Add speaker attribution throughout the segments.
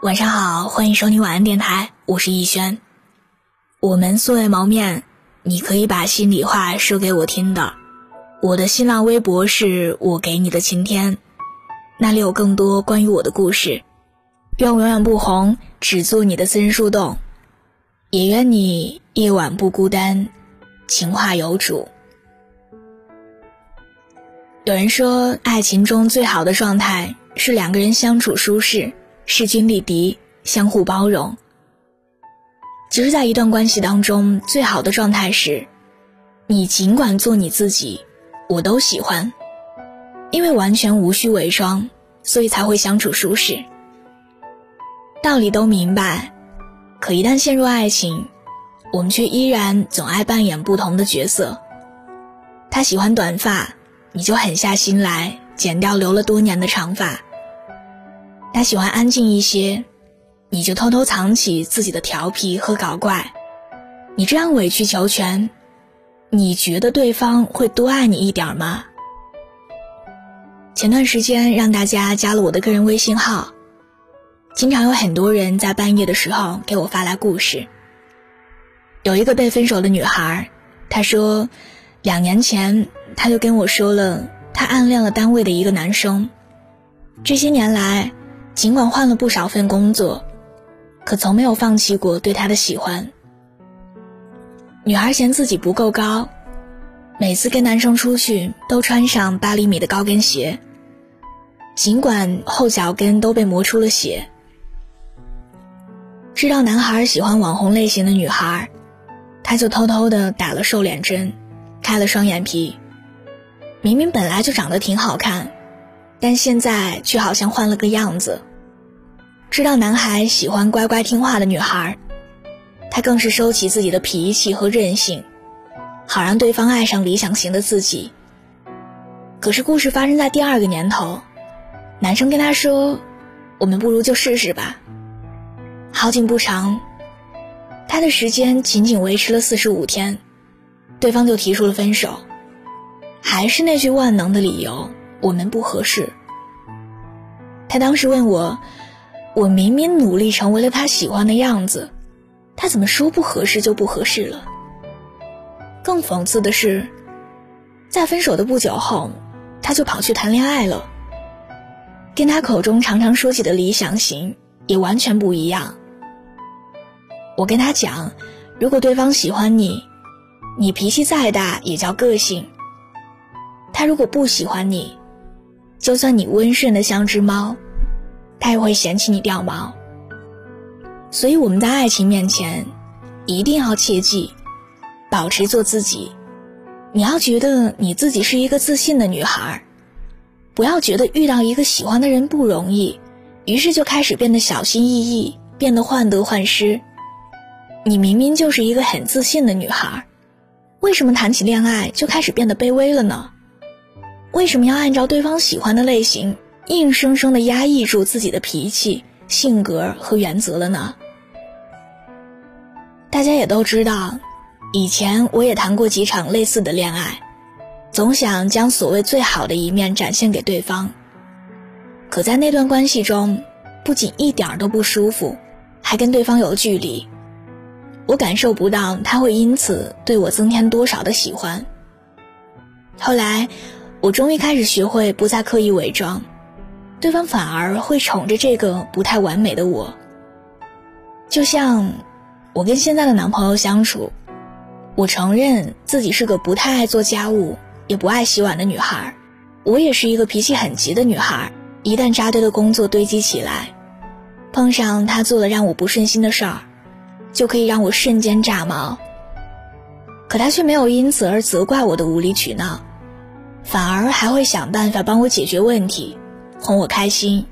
Speaker 1: 晚上好，欢迎收听晚安电台，我是逸轩。我们素未谋面，你可以把心里话说给我听的。我的新浪微博是我给你的晴天，那里有更多关于我的故事。愿我永远不红，只做你的私人树洞。也愿你夜晚不孤单，情话有主。有人说，爱情中最好的状态是两个人相处舒适。势均力敌，相互包容。其实，在一段关系当中，最好的状态是，你尽管做你自己，我都喜欢，因为完全无需伪装，所以才会相处舒适。道理都明白，可一旦陷入爱情，我们却依然总爱扮演不同的角色。他喜欢短发，你就狠下心来剪掉留了多年的长发。他喜欢安静一些，你就偷偷藏起自己的调皮和搞怪。你这样委曲求全，你觉得对方会多爱你一点吗？前段时间让大家加了我的个人微信号，经常有很多人在半夜的时候给我发来故事。有一个被分手的女孩，她说，两年前她就跟我说了，她暗恋了单位的一个男生，这些年来。尽管换了不少份工作，可从没有放弃过对他的喜欢。女孩嫌自己不够高，每次跟男生出去都穿上八厘米的高跟鞋，尽管后脚跟都被磨出了血。知道男孩喜欢网红类型的女孩，他就偷偷的打了瘦脸针，开了双眼皮。明明本来就长得挺好看。但现在却好像换了个样子。知道男孩喜欢乖乖听话的女孩，他更是收起自己的脾气和任性，好让对方爱上理想型的自己。可是故事发生在第二个年头，男生跟他说：“我们不如就试试吧。”好景不长，他的时间仅仅维持了四十五天，对方就提出了分手，还是那句万能的理由。我们不合适。他当时问我：“我明明努力成为了他喜欢的样子，他怎么说不合适就不合适了？”更讽刺的是，在分手的不久后，他就跑去谈恋爱了，跟他口中常常说起的理想型也完全不一样。我跟他讲：“如果对方喜欢你，你脾气再大也叫个性；他如果不喜欢你。”就算你温顺的像只猫，他也会嫌弃你掉毛。所以我们在爱情面前，一定要切记，保持做自己。你要觉得你自己是一个自信的女孩，不要觉得遇到一个喜欢的人不容易，于是就开始变得小心翼翼，变得患得患失。你明明就是一个很自信的女孩，为什么谈起恋爱就开始变得卑微了呢？为什么要按照对方喜欢的类型，硬生生的压抑住自己的脾气、性格和原则了呢？大家也都知道，以前我也谈过几场类似的恋爱，总想将所谓最好的一面展现给对方。可在那段关系中，不仅一点儿都不舒服，还跟对方有距离，我感受不到他会因此对我增添多少的喜欢。后来。我终于开始学会不再刻意伪装，对方反而会宠着这个不太完美的我。就像我跟现在的男朋友相处，我承认自己是个不太爱做家务，也不爱洗碗的女孩。我也是一个脾气很急的女孩，一旦扎堆的工作堆积起来，碰上他做了让我不顺心的事儿，就可以让我瞬间炸毛。可他却没有因此而责怪我的无理取闹。反而还会想办法帮我解决问题，哄我开心。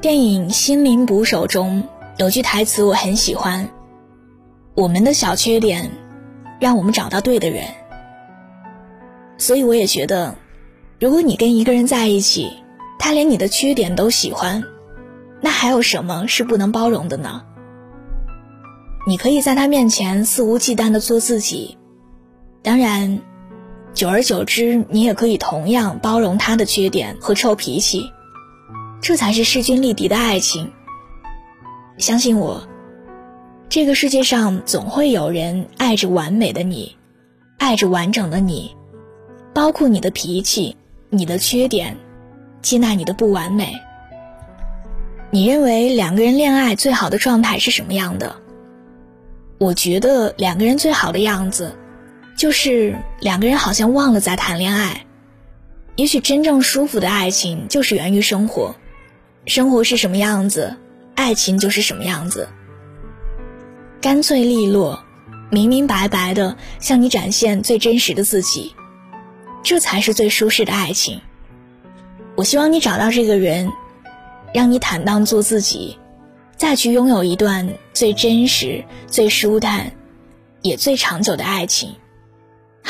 Speaker 1: 电影《心灵捕手》中有句台词我很喜欢：“我们的小缺点，让我们找到对的人。”所以我也觉得，如果你跟一个人在一起，他连你的缺点都喜欢，那还有什么是不能包容的呢？你可以在他面前肆无忌惮的做自己，当然。久而久之，你也可以同样包容他的缺点和臭脾气，这才是势均力敌的爱情。相信我，这个世界上总会有人爱着完美的你，爱着完整的你，包括你的脾气、你的缺点，接纳你的不完美。你认为两个人恋爱最好的状态是什么样的？我觉得两个人最好的样子，就是两个人好像忘了在谈恋爱。也许真正舒服的爱情就是源于生活，生活是什么样子，爱情就是什么样子。干脆利落，明明白白的向你展现最真实的自己，这才是最舒适的爱情。我希望你找到这个人。让你坦荡做自己，再去拥有一段最真实、最舒坦，也最长久的爱情，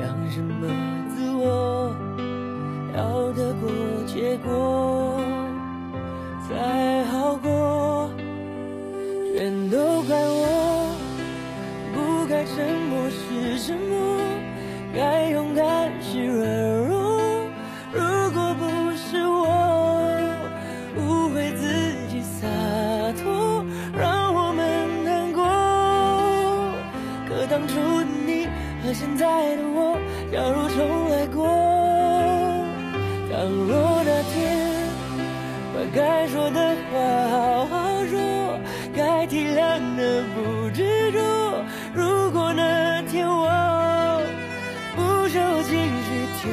Speaker 2: 让什么自我，要得过且过才好过，全都怪我，不该沉默时沉默，该勇敢时软弱。现在的我，假如重来过，倘若那天把该说的话好好说，该体谅的不执着。如果那天我不受情绪挑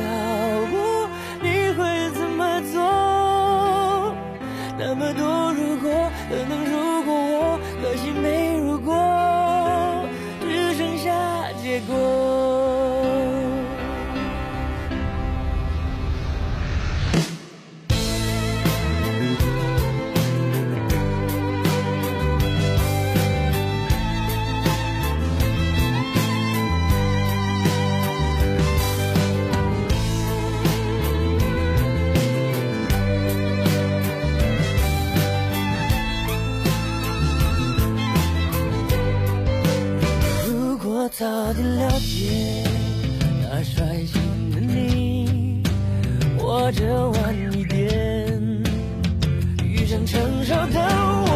Speaker 2: 那率性的你，或者晚一点遇上成熟的我。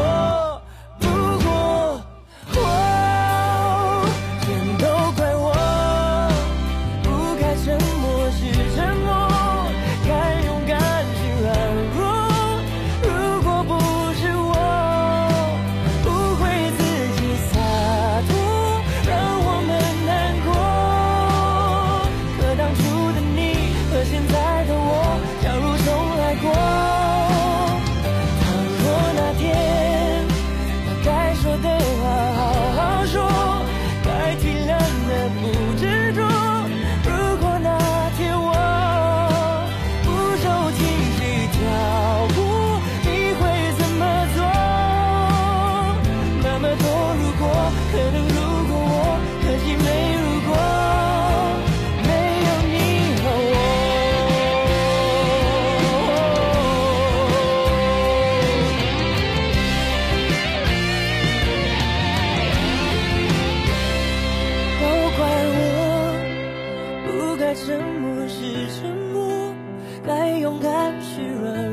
Speaker 2: 勇敢去热